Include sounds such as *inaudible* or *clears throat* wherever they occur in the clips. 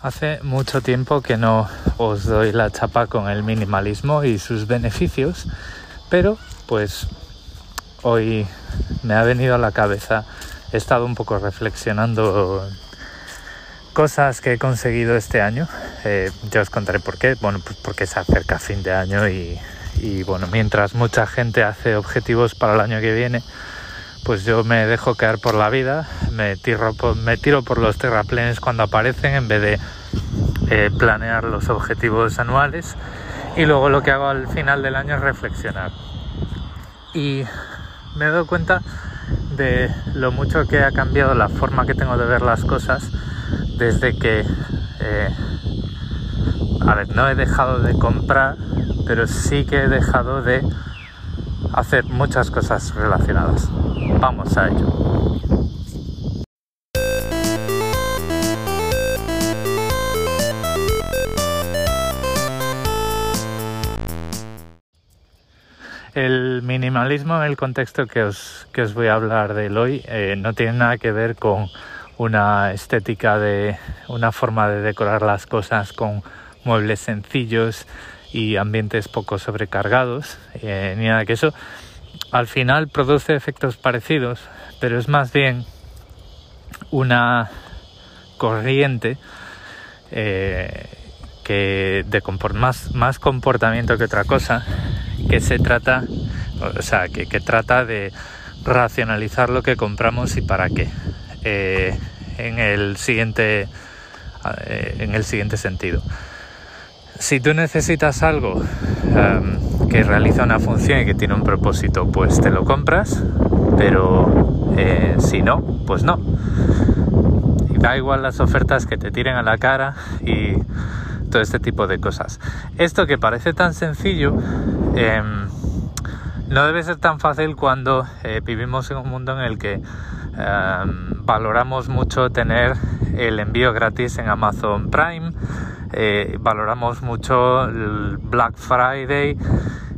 Hace mucho tiempo que no os doy la chapa con el minimalismo y sus beneficios, pero pues hoy me ha venido a la cabeza, he estado un poco reflexionando cosas que he conseguido este año. Eh, yo os contaré por qué. Bueno, pues porque se acerca fin de año y, y bueno, mientras mucha gente hace objetivos para el año que viene, pues yo me dejo caer por la vida, me tiro por, me tiro por los terraplenes cuando aparecen en vez de eh, planear los objetivos anuales y luego lo que hago al final del año es reflexionar. Y me he dado cuenta de lo mucho que ha cambiado la forma que tengo de ver las cosas desde que, eh, a ver, no he dejado de comprar, pero sí que he dejado de hacer muchas cosas relacionadas. Vamos a ello. El minimalismo en el contexto que os, que os voy a hablar de hoy eh, no tiene nada que ver con una estética de una forma de decorar las cosas con muebles sencillos y ambientes poco sobrecargados, eh, ni nada que eso al final produce efectos parecidos, pero es más bien una corriente eh, que de más, más comportamiento que otra cosa, que se trata, o sea, que, trata de racionalizar lo que compramos y para qué. Eh, en el siguiente en el siguiente sentido. Si tú necesitas algo em, que realiza una función y que tiene un propósito, pues te lo compras, pero eh, si no, pues no. Da igual las ofertas que te tiren a la cara y todo este tipo de cosas. Esto que parece tan sencillo, em, no debe ser tan fácil cuando eh, vivimos en un mundo en el que em, valoramos mucho tener el envío gratis en Amazon Prime, eh, valoramos mucho el Black Friday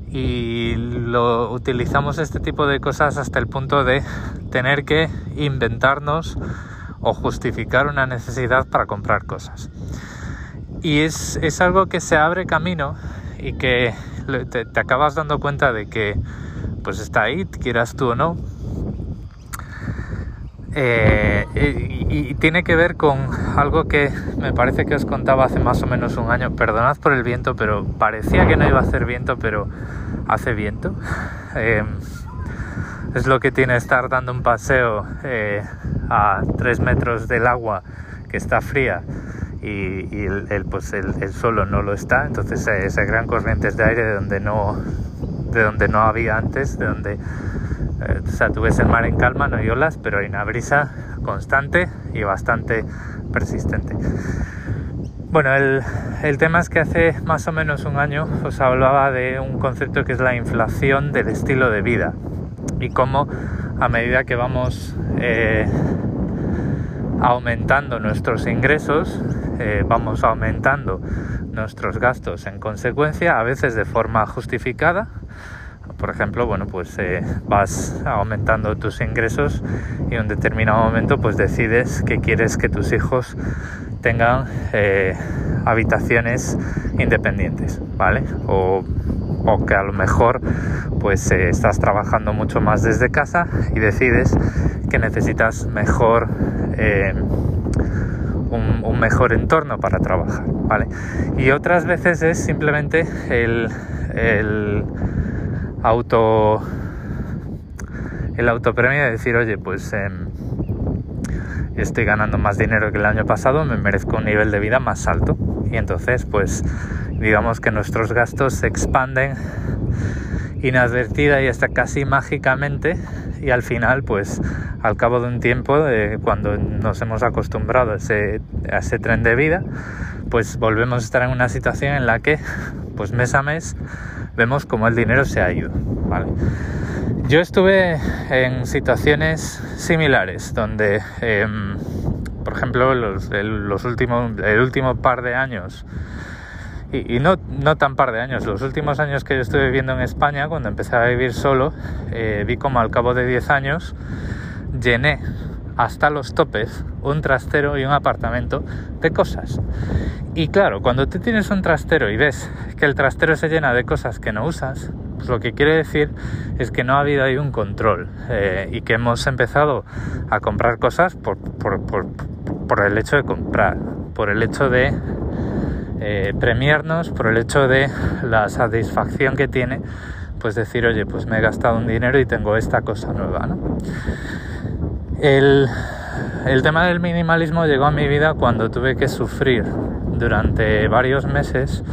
y lo utilizamos este tipo de cosas hasta el punto de tener que inventarnos o justificar una necesidad para comprar cosas. Y es, es algo que se abre camino y que te, te, acabas dando cuenta de que pues está ahí, quieras tú o no. Eh, y, y, tiene que ver con algo que me parece que os contaba hace más o menos un año. Perdonad por el viento, pero parecía que no iba a hacer viento, pero hace viento. *laughs* Eh, es lo que tiene estar dando un paseo eh, a 3 metros del agua que está fría y, y el, pues el, el, suelo no lo está. Entonces eh, esa gran corrientes de aire de donde no, de donde no había antes, de donde eh, o sea, tú ves el mar en calma, no hay olas, pero hay una brisa constante y bastante persistente. Bueno, el, el, tema es que hace más o menos un año os hablaba de un concepto que es la inflación del estilo de vida y cómo a medida que vamos eh, aumentando nuestros ingresos, eh, vamos aumentando nuestros gastos en consecuencia, a veces de forma justificada. Por ejemplo, bueno, pues eh, vas aumentando tus ingresos y en un determinado momento pues decides que quieres que tus hijos tengan eh, habitaciones independientes, ¿vale? O, o, que a lo mejor pues eh, estás trabajando mucho más desde casa y decides que necesitas mejor un, mejor entorno para trabajar, ¿vale? Y otras veces es simplemente el auto el autopremio de decir, oye, pues eh, estoy ganando más dinero que el año pasado, me merezco un nivel de vida más alto. Y entonces, pues, digamos que nuestros gastos se expanden inadvertida y hasta casi mágicamente y al final pues al cabo de un tiempo eh, cuando nos hemos acostumbrado a ese, a ese tren de vida pues volvemos a estar en una situación en la que pues mes a mes vemos como el dinero se ha ido ¿vale? yo estuve en situaciones similares donde eh, por ejemplo los, el, los últimos, el último par de años y, y no, no, tan par de años, los últimos años que yo estuve viviendo en España, cuando empecé a vivir solo, eh, vi como al cabo de 10 años llené hasta los topes un trastero y un apartamento de cosas. Y claro, cuando tú tienes un trastero y ves que el trastero se llena de cosas que no usas, pues lo que quiere decir es que no ha habido ahí un control eh, y que hemos empezado a comprar cosas por, por, el hecho de comprar, por el hecho de eh, premiarnos, por el hecho de la satisfacción que tiene pues decir, oye, pues me he gastado un dinero y tengo esta cosa nueva, ¿no? El, tema del minimalismo llegó a mi vida cuando tuve que sufrir durante varios meses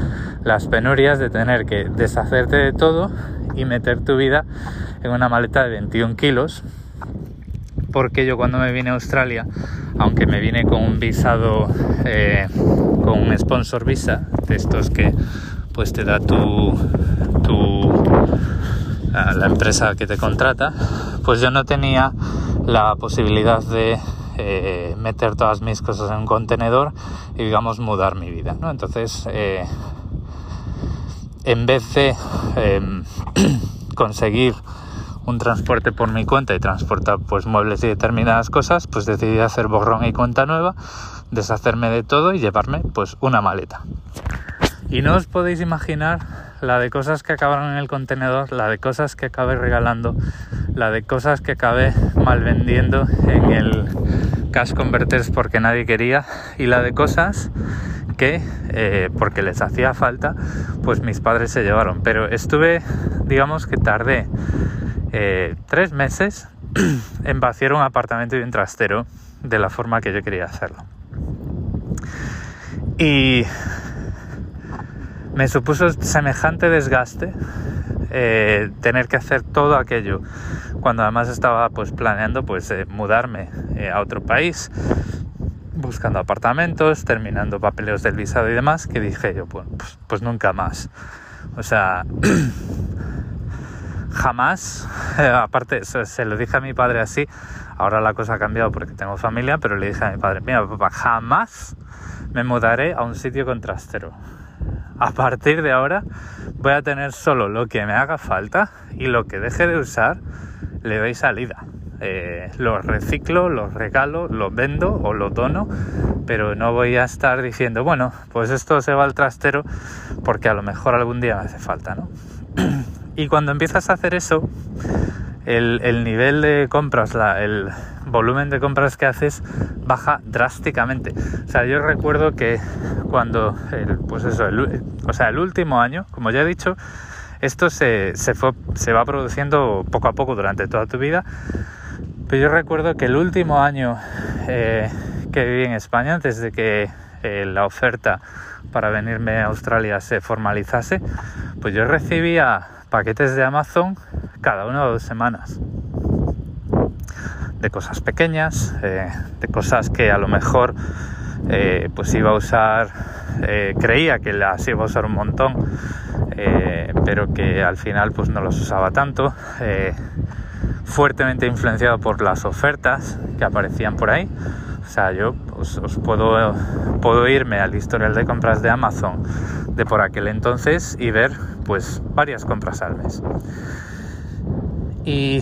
las penurias de tener que deshacerte de todo y meter tu vida en una maleta de 21 kilos porque yo cuando me vine a Australia aunque me vine con un visado eh, con un sponsor visa de estos que pues te da tu, tu la empresa que te contrata pues yo no tenía la posibilidad de eh, meter todas mis cosas en un contenedor y digamos mudar mi vida ¿no? entonces eh, en vez de em, *clears throat* conseguir un transporte por mi cuenta y transportar pues muebles y determinadas cosas, pues decidí hacer borrón y cuenta nueva, deshacerme de todo y llevarme pues una maleta. Y no os podéis imaginar la de cosas que acabaron en el contenedor, la de cosas que acabé regalando, la de cosas que acabé mal vendiendo en el cash converters porque nadie quería y la de cosas que eh, porque les hacía falta pues mis padres se llevaron. Pero estuve digamos que tardé eh, tres meses *clears throat* en vaciar un apartamento y un trastero de la forma que yo quería hacerlo. Y me supuso semejante desgaste eh, tener que hacer todo aquello cuando además estaba pues planeando pues mudarme a otro país buscando apartamentos, terminando papeleos del visado y demás, que dije yo, pues, pues nunca más. O sea, *clears throat* jamás, aparte se, lo dije a mi padre así, ahora la cosa ha cambiado porque tengo familia, pero le dije a mi padre, mira papá, jamás me mudaré a un sitio con trastero. *laughs* A partir de ahora voy a tener solo lo que me haga falta y lo que deje de usar le doy salida. Eh, los reciclo, los regalo, los vendo o los dono, pero no voy a estar diciendo, bueno, pues esto se va al trastero porque a lo mejor algún día me hace falta, ¿no? *clears throat* y cuando empiezas a hacer eso, el, nivel de compras, el volumen de compras que haces baja drásticamente. O sea, yo recuerdo que cuando, pues eso, o sea, el último año, como ya he dicho, esto se, se, se va produciendo poco a poco durante toda tu vida pero yo recuerdo que el último año eh, que viví en España, desde que eh, la oferta para venirme a Australia se formalizase, pues yo recibía paquetes de Amazon cada una o dos semanas. De cosas pequeñas, eh, de cosas que a lo mejor pues iba a usar, creía que las iba a usar un montón, pero que al final pues no los usaba tanto fuertemente influenciado por las ofertas que aparecían por ahí. O sea, yo os, puedo, puedo irme al historial de compras de Amazon de por aquel entonces y ver pues varias compras al mes. Y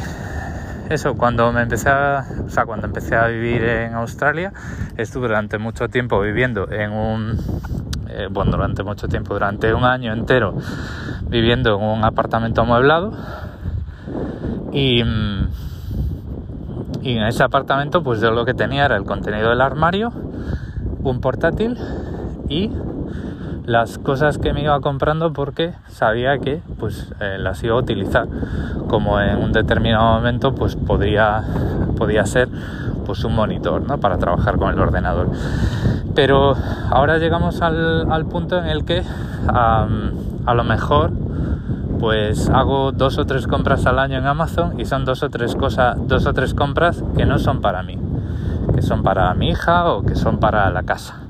eso, cuando me empecé a, o sea, cuando empecé a vivir en Australia, estuve durante mucho tiempo viviendo en un, eh, bueno, durante mucho tiempo, durante un año entero, viviendo en un apartamento amueblado y, y en ese apartamento pues yo lo que tenía era el contenido del armario, un portátil y las cosas que me iba comprando porque sabía que pues eh, las iba a utilizar como en un determinado momento pues podría podía ser pues un monitor ¿no? para trabajar con el ordenador pero ahora llegamos al, punto en el que a lo mejor pues hago dos o tres compras al año en Amazon y son dos o tres cosas, dos o tres compras que no son para mí, que son para mi hija o que son para la casa.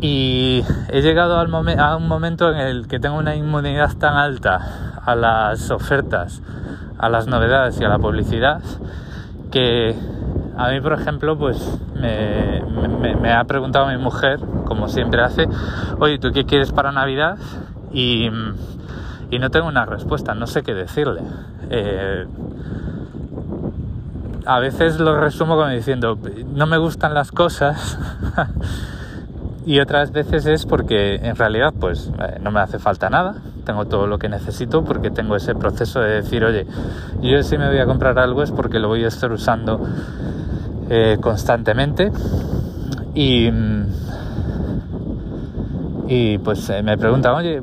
Y he llegado a un momento en el que tengo una inmunidad tan alta a las ofertas, a las novedades y a la publicidad que a mí, por ejemplo, pues me, me ha preguntado mi mujer, como siempre hace, oye, ¿tú qué quieres para Navidad? Y y no tengo una respuesta, no sé qué decirle. Eh, a veces lo resumo como diciendo, no me gustan las cosas *laughs* y otras veces es porque en realidad pues eh, no me hace falta nada, tengo todo lo que necesito porque tengo ese proceso de decir, oye, yo si me voy a comprar algo es porque lo voy a estar usando eh, constantemente y, y pues eh, me preguntan, oye,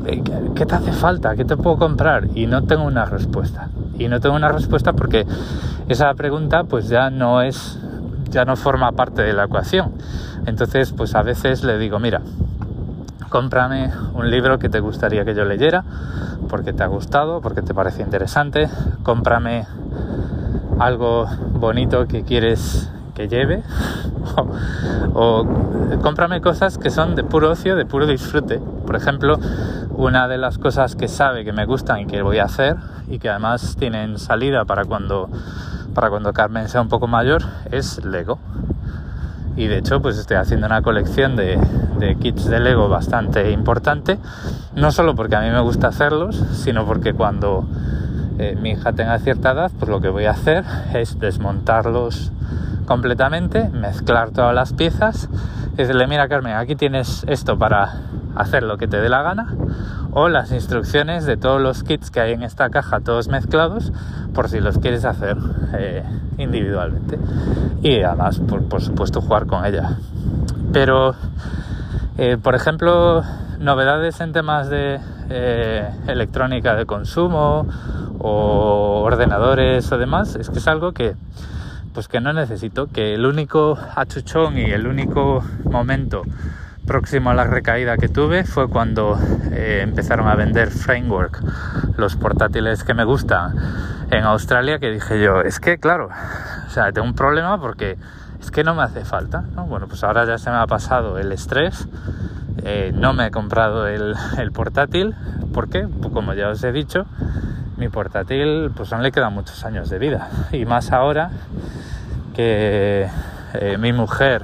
¿qué te hace falta? ¿Qué te puedo comprar? Y no tengo una respuesta. Y no tengo una respuesta porque esa pregunta pues ya no es, ya no forma parte de la ecuación entonces, pues a veces le digo, mira, cómprame un libro que te gustaría que yo leyera, porque te ha gustado, porque te parece interesante, cómprame algo bonito que quieres que lleve, *laughs* o, cómprame cosas que son de puro ocio, de puro disfrute. Por ejemplo, una de las cosas que sabe que me gustan y que voy a hacer, y que además tienen salida para cuando, para cuando Carmen sea un poco mayor, es Lego. Y de hecho pues estoy haciendo una colección de, kits de Lego bastante importante, no solo porque a mí me gusta hacerlos, sino porque cuando eh, mi hija tenga cierta edad, pues lo que voy a hacer es desmontarlos completamente, mezclar todas las piezas decirle, mira Carmen, aquí tienes esto para hacer lo que te dé la gana, o las instrucciones de todos los kits que hay en esta caja, todos mezclados, por si los quieres hacer eh, individualmente. Y además, por, supuesto, jugar con ella. Pero, eh, por ejemplo, novedades en temas de eh, electrónica de consumo o ordenadores o demás, es que es algo que pues que no necesito, que el único achuchón y el único momento próximo a la recaída que tuve fue cuando eh, empezaron a vender Framework, los portátiles que me gustan en Australia, que dije yo, es que claro, o sea, tengo un problema porque es que no me hace falta, Bueno, pues ahora ya se me ha pasado el estrés, eh, no me he comprado el, portátil, porque, pues como ya os he dicho, mi portátil pues aún le quedan muchos años de vida, y más ahora que eh, mi mujer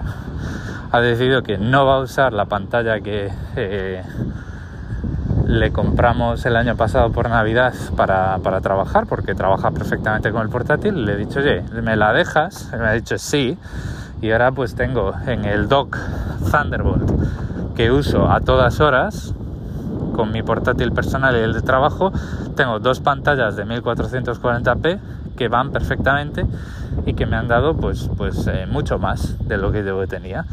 ha decidido que no va a usar la pantalla que eh, le compramos el año pasado por Navidad para, trabajar, porque trabaja perfectamente con el portátil. Le he dicho, oye, ¿me la dejas? me ha dicho sí. Y ahora pues tengo en el dock Thunderbolt que uso a todas horas con mi portátil personal y el de trabajo, tengo dos pantallas de 1440p que van perfectamente y que me han dado pues, pues eh, mucho más de lo que yo tenía.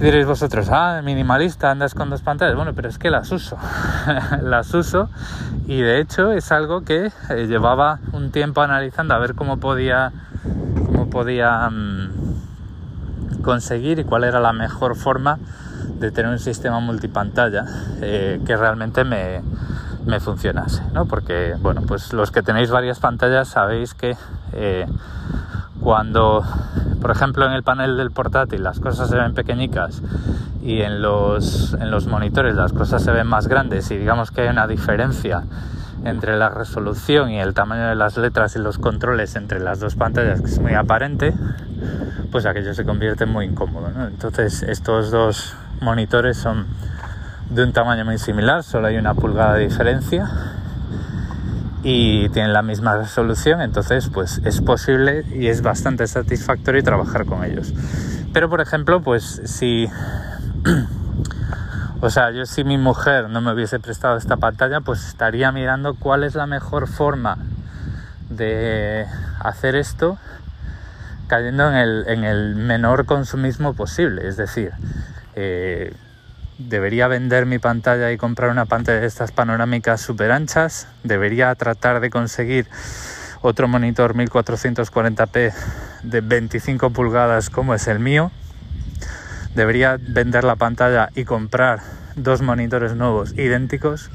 diréis vosotros, ah, minimalista, andas con dos pantallas. Bueno, pero es que las uso. *laughs* las uso y de hecho es algo que eh, llevaba un tiempo analizando a ver cómo podía, cómo podía mm, conseguir y cuál era la mejor forma de tener un sistema multipantalla eh, que realmente me, me funcionase, ¿no? Porque, bueno, pues los que tenéis varias pantallas sabéis que eh, cuando, por ejemplo, en el panel del portátil las cosas se ven pequeñicas y en los, en los monitores las cosas se ven más grandes y digamos que hay una diferencia entre la resolución y el tamaño de las letras y los controles entre las dos pantallas que es muy aparente, pues aquello se convierte en muy incómodo. ¿no? Entonces estos dos monitores son de un tamaño muy similar, solo hay una pulgada de diferencia y tienen la misma resolución, entonces pues es posible y es bastante satisfactorio trabajar con ellos. Pero por ejemplo, pues si *clears throat* o sea, yo si mi mujer no me hubiese prestado esta pantalla, pues estaría mirando cuál es la mejor forma de hacer esto cayendo en el, en el menor consumismo posible. Es decir, eh, debería vender mi pantalla y comprar una pantalla de estas panorámicas super anchas, debería tratar de conseguir otro monitor 1440p de 25 pulgadas como es el mío, debería vender la pantalla y comprar dos monitores nuevos idénticos,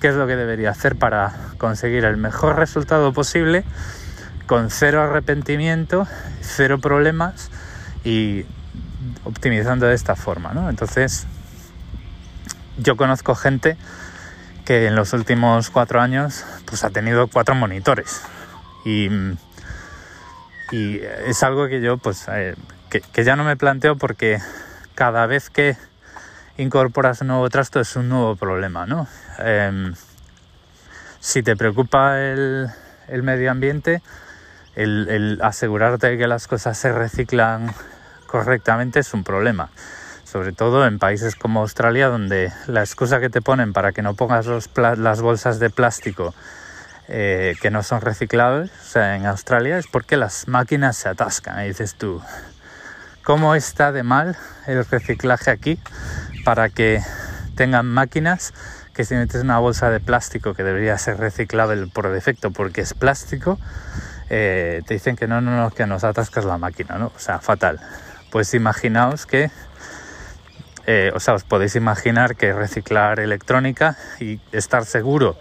¿qué es lo que debería hacer para conseguir el mejor resultado posible con cero arrepentimiento, cero problemas y optimizando de esta forma, ¿no? Entonces, yo conozco gente que en los últimos cuatro años pues ha tenido cuatro monitores y, es algo que yo pues eh, que, ya no me planteo porque cada vez que incorporas un nuevo trasto es un nuevo problema, ¿no? Em, si te preocupa el, medio ambiente, el, asegurarte de que las cosas se reciclan correctamente es un problema. Sobre todo en países como Australia, donde la excusa que te ponen para que no pongas las bolsas de plástico eh, que no son reciclables, o sea, en Australia, es porque las máquinas se atascan. Y dices tú, ¿cómo está de mal el reciclaje aquí para que tengan máquinas que si metes una bolsa de plástico que debería ser reciclable por defecto porque es plástico, eh, te dicen que no, no, no, que nos atascas la máquina, ¿no? O sea, fatal. Pues imaginaos que, eh, o sea, os podéis imaginar que reciclar electrónica y estar seguro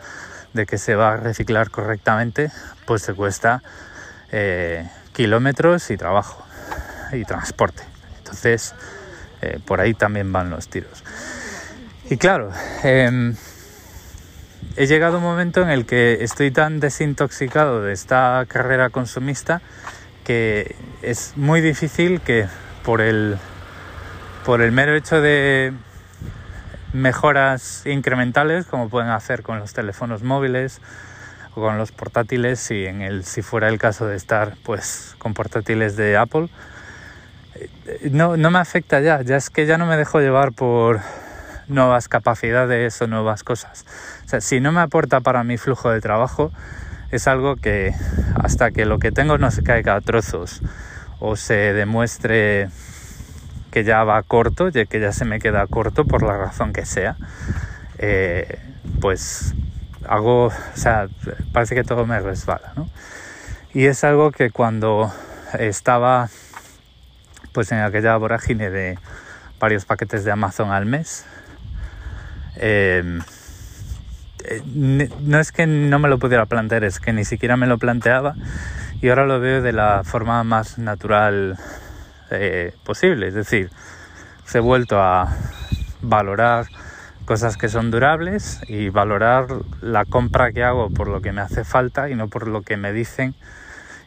de que se va a reciclar correctamente, pues se cuesta eh, kilómetros y trabajo y transporte. Entonces, por ahí también van los tiros. Y claro, em, he llegado un momento en el que estoy tan desintoxicado de esta carrera consumista que es muy difícil que por el, por el mero hecho de mejoras incrementales como pueden hacer con los teléfonos móviles o con los portátiles y en el si fuera el caso de estar pues con portátiles de Apple eh, no, no me afecta ya ya es que ya no me dejo llevar por nuevas capacidades o nuevas cosas. O sea, si no me aporta para mi flujo de trabajo, es algo que hasta que lo que tengo no se caiga a trozos o se demuestre que ya va corto, que ya se me queda corto por la razón que sea, eh, pues hago, o sea, parece que todo me resbala, ¿no? Y es algo que cuando estaba pues en aquella vorágine de varios paquetes de Amazon al mes, Em, eh, no es que no me lo pudiera plantear, es que ni siquiera me lo planteaba y ahora lo veo de la forma más natural eh, posible. Es decir, se he vuelto a valorar cosas que son durables y valorar la compra que hago por lo que me hace falta y no por lo que me dicen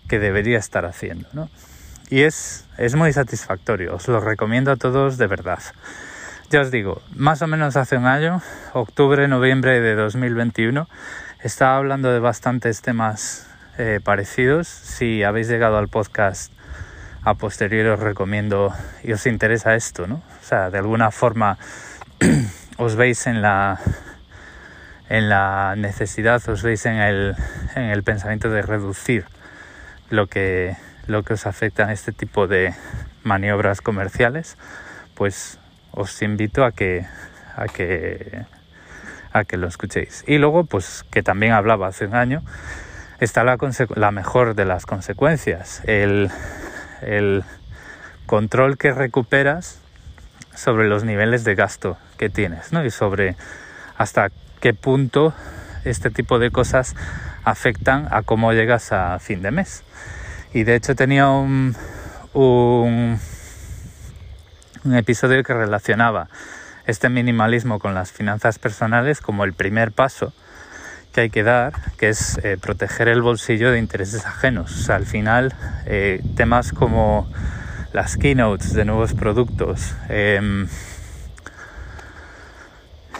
que debería estar haciendo. Y es, es muy satisfactorio, os lo recomiendo a todos de verdad. Ya os digo, más o menos hace un año, octubre, noviembre de 2021, estaba hablando de bastantes temas eh, parecidos. Si habéis llegado al podcast a posteriori os recomiendo y os interesa esto, ¿no? O sea, de alguna forma *clears throat* os veis en la en la necesidad, os veis en el, en el pensamiento de reducir lo que, lo que os afecta en este tipo de maniobras comerciales, pues os invito a que, a que, a que lo escuchéis. Y luego, pues que también hablaba hace un año, está la, la mejor de las consecuencias, el control que recuperas sobre los niveles de gasto que tienes ¿no? y sobre hasta qué punto este tipo de cosas afectan a cómo llegas a fin de mes. Y de hecho tenía un, un un episodio que relacionaba este minimalismo con las finanzas personales como el primer paso que hay que dar, que es eh, proteger el bolsillo de intereses ajenos. Al final, eh, temas como las keynotes de nuevos productos, em,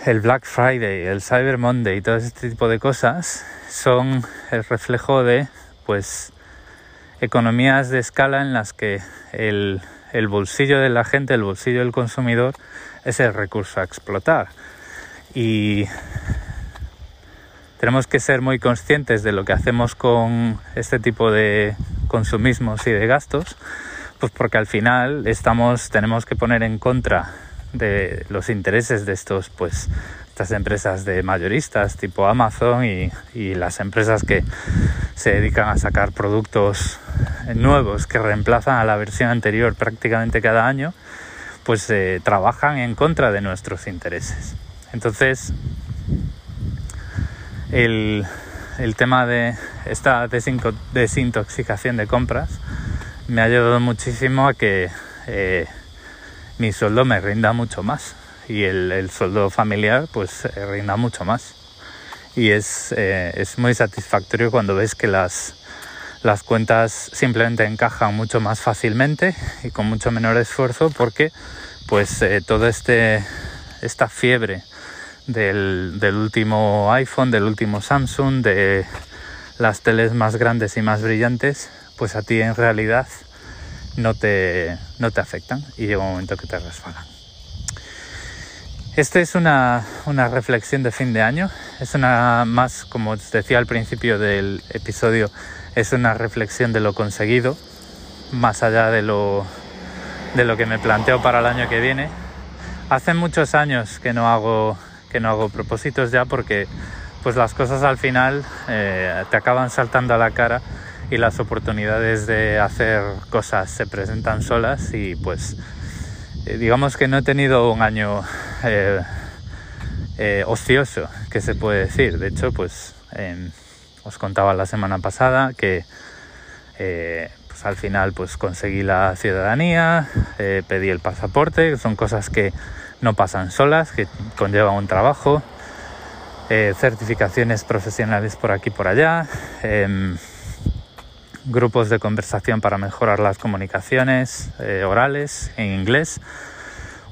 el Black Friday, el Cyber Monday y todo este tipo de cosas son el reflejo de, pues, economías de escala en las que el el bolsillo de la gente, el bolsillo del consumidor es el recurso a explotar. Y tenemos que ser muy conscientes de lo que hacemos con este tipo de consumismos y de gastos, pues porque al final estamos, tenemos que poner en contra de los intereses de estos, pues, estas empresas de mayoristas tipo Amazon y, y las empresas que se dedican a sacar productos nuevos que reemplazan a la versión anterior prácticamente cada año, pues eh, trabajan en contra de nuestros intereses. Entonces, el, tema de esta desintoxicación de compras me ha ayudado muchísimo a que eh, mi sueldo me rinda mucho más y el, sueldo familiar pues eh, rinda mucho más. Y es, es muy satisfactorio cuando ves que las, las cuentas simplemente encajan mucho más fácilmente y con mucho menor esfuerzo porque pues eh, toda este, esta fiebre del, último iPhone, del último Samsung, de las teles más grandes y más brillantes, pues a ti en realidad no te, no te afectan y llega un momento que te resbalan. Esta es una, una, reflexión de fin de año, es una más, como os decía al principio del episodio, es una reflexión de lo conseguido, más allá de lo, de lo que me planteo para el año que viene. Hace muchos años que no hago, que no hago propósitos ya porque pues las cosas al final eh, te acaban saltando a la cara y las oportunidades de hacer cosas se presentan solas y pues eh, digamos que no he tenido un año eh, ocioso que se puede decir de hecho pues os contaba la semana pasada que pues al final pues conseguí la ciudadanía pedí el pasaporte son cosas que no pasan solas que conllevan un trabajo eh, certificaciones profesionales por aquí y por allá, em, grupos de conversación para mejorar las comunicaciones eh, orales en inglés,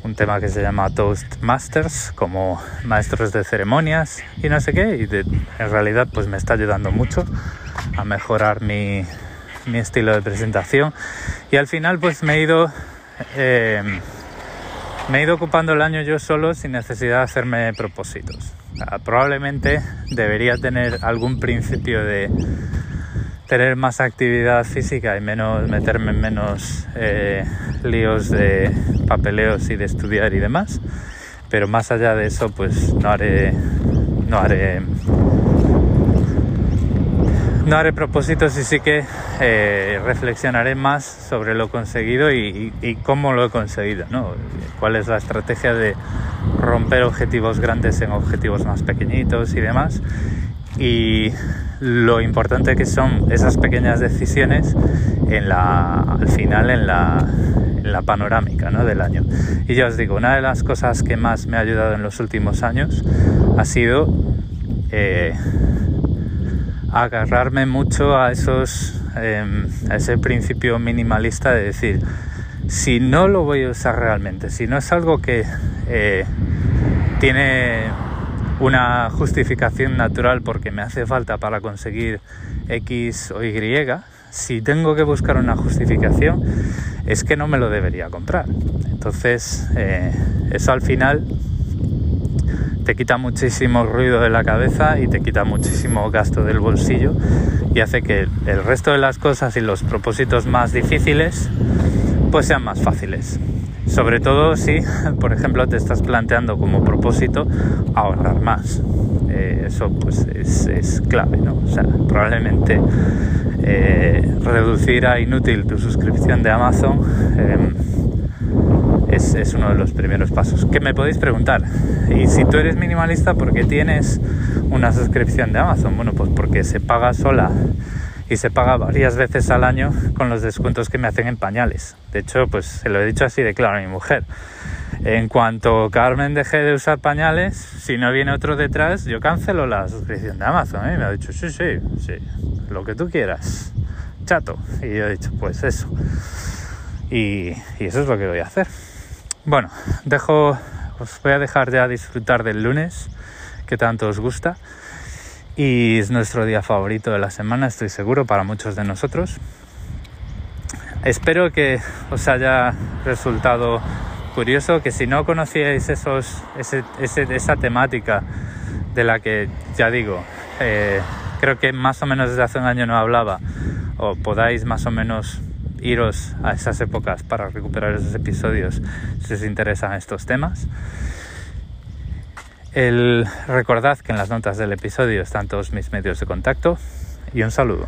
un tema que se llama Toastmasters, como maestros de ceremonias y no sé qué, y en realidad pues me está ayudando mucho a mejorar mi, mi estilo de presentación. Y al final pues me he ido... Me he ido ocupando el año yo solo sin necesidad de hacerme propósitos. probablemente debería tener algún principio de tener más actividad física y menos meterme en menos eh, líos de papeleos y de estudiar y demás. Pero más allá de eso, pues no haré, no haré no haré propósitos y sí que eh, reflexionaré más sobre lo conseguido y, cómo lo he conseguido, ¿no? cuál es la estrategia de romper objetivos grandes en objetivos más pequeñitos y demás. Y lo importante que son esas pequeñas decisiones en la, al final en la, en la panorámica ¿no? del año. Y ya os digo, una de las cosas que más me ha ayudado en los últimos años ha sido eh, agarrarme mucho a esos em, a ese principio minimalista de decir si no lo voy a usar realmente si no es algo que eh, tiene una justificación natural porque me hace falta para conseguir X o Y si tengo que buscar una justificación es que no me lo debería comprar. Entonces eh, eso al final te quita muchísimo ruido de la cabeza y te quita muchísimo gasto del bolsillo y hace que el resto de las cosas y los propósitos más difíciles pues sean más fáciles. Sobre todo si, *laughs* por ejemplo, te estás planteando como propósito ahorrar más. Eh, eso pues es, clave, ¿no? O sea, probablemente eh, reducir a inútil tu suscripción de Amazon em, es, uno de los primeros pasos. Que me podéis preguntar, y si tú eres minimalista, ¿por qué tienes una suscripción de Amazon? Bueno, pues porque se paga sola y se paga varias veces al año con los descuentos que me hacen en pañales. De hecho, pues se lo he dicho así de claro a mi mujer. En cuanto Carmen deje de usar pañales, si no viene otro detrás, yo cancelo la suscripción de Amazon. ¿eh? Me ha dicho, sí, sí, sí, lo que tú quieras, chato. Y yo he dicho, pues eso. y eso es lo que voy a hacer. Bueno, os voy a dejar ya disfrutar del lunes, que tanto os gusta. Y es nuestro día favorito de la semana, estoy seguro, para muchos de nosotros. Espero que os haya resultado curioso, que si no conocíais esos, esa temática de la que ya digo, eh, creo que más o menos desde hace un año no hablaba, o podáis más o menos iros a esas épocas para recuperar esos episodios si os interesan estos temas. Recordad que en las notas del episodio están todos mis medios de contacto y un saludo.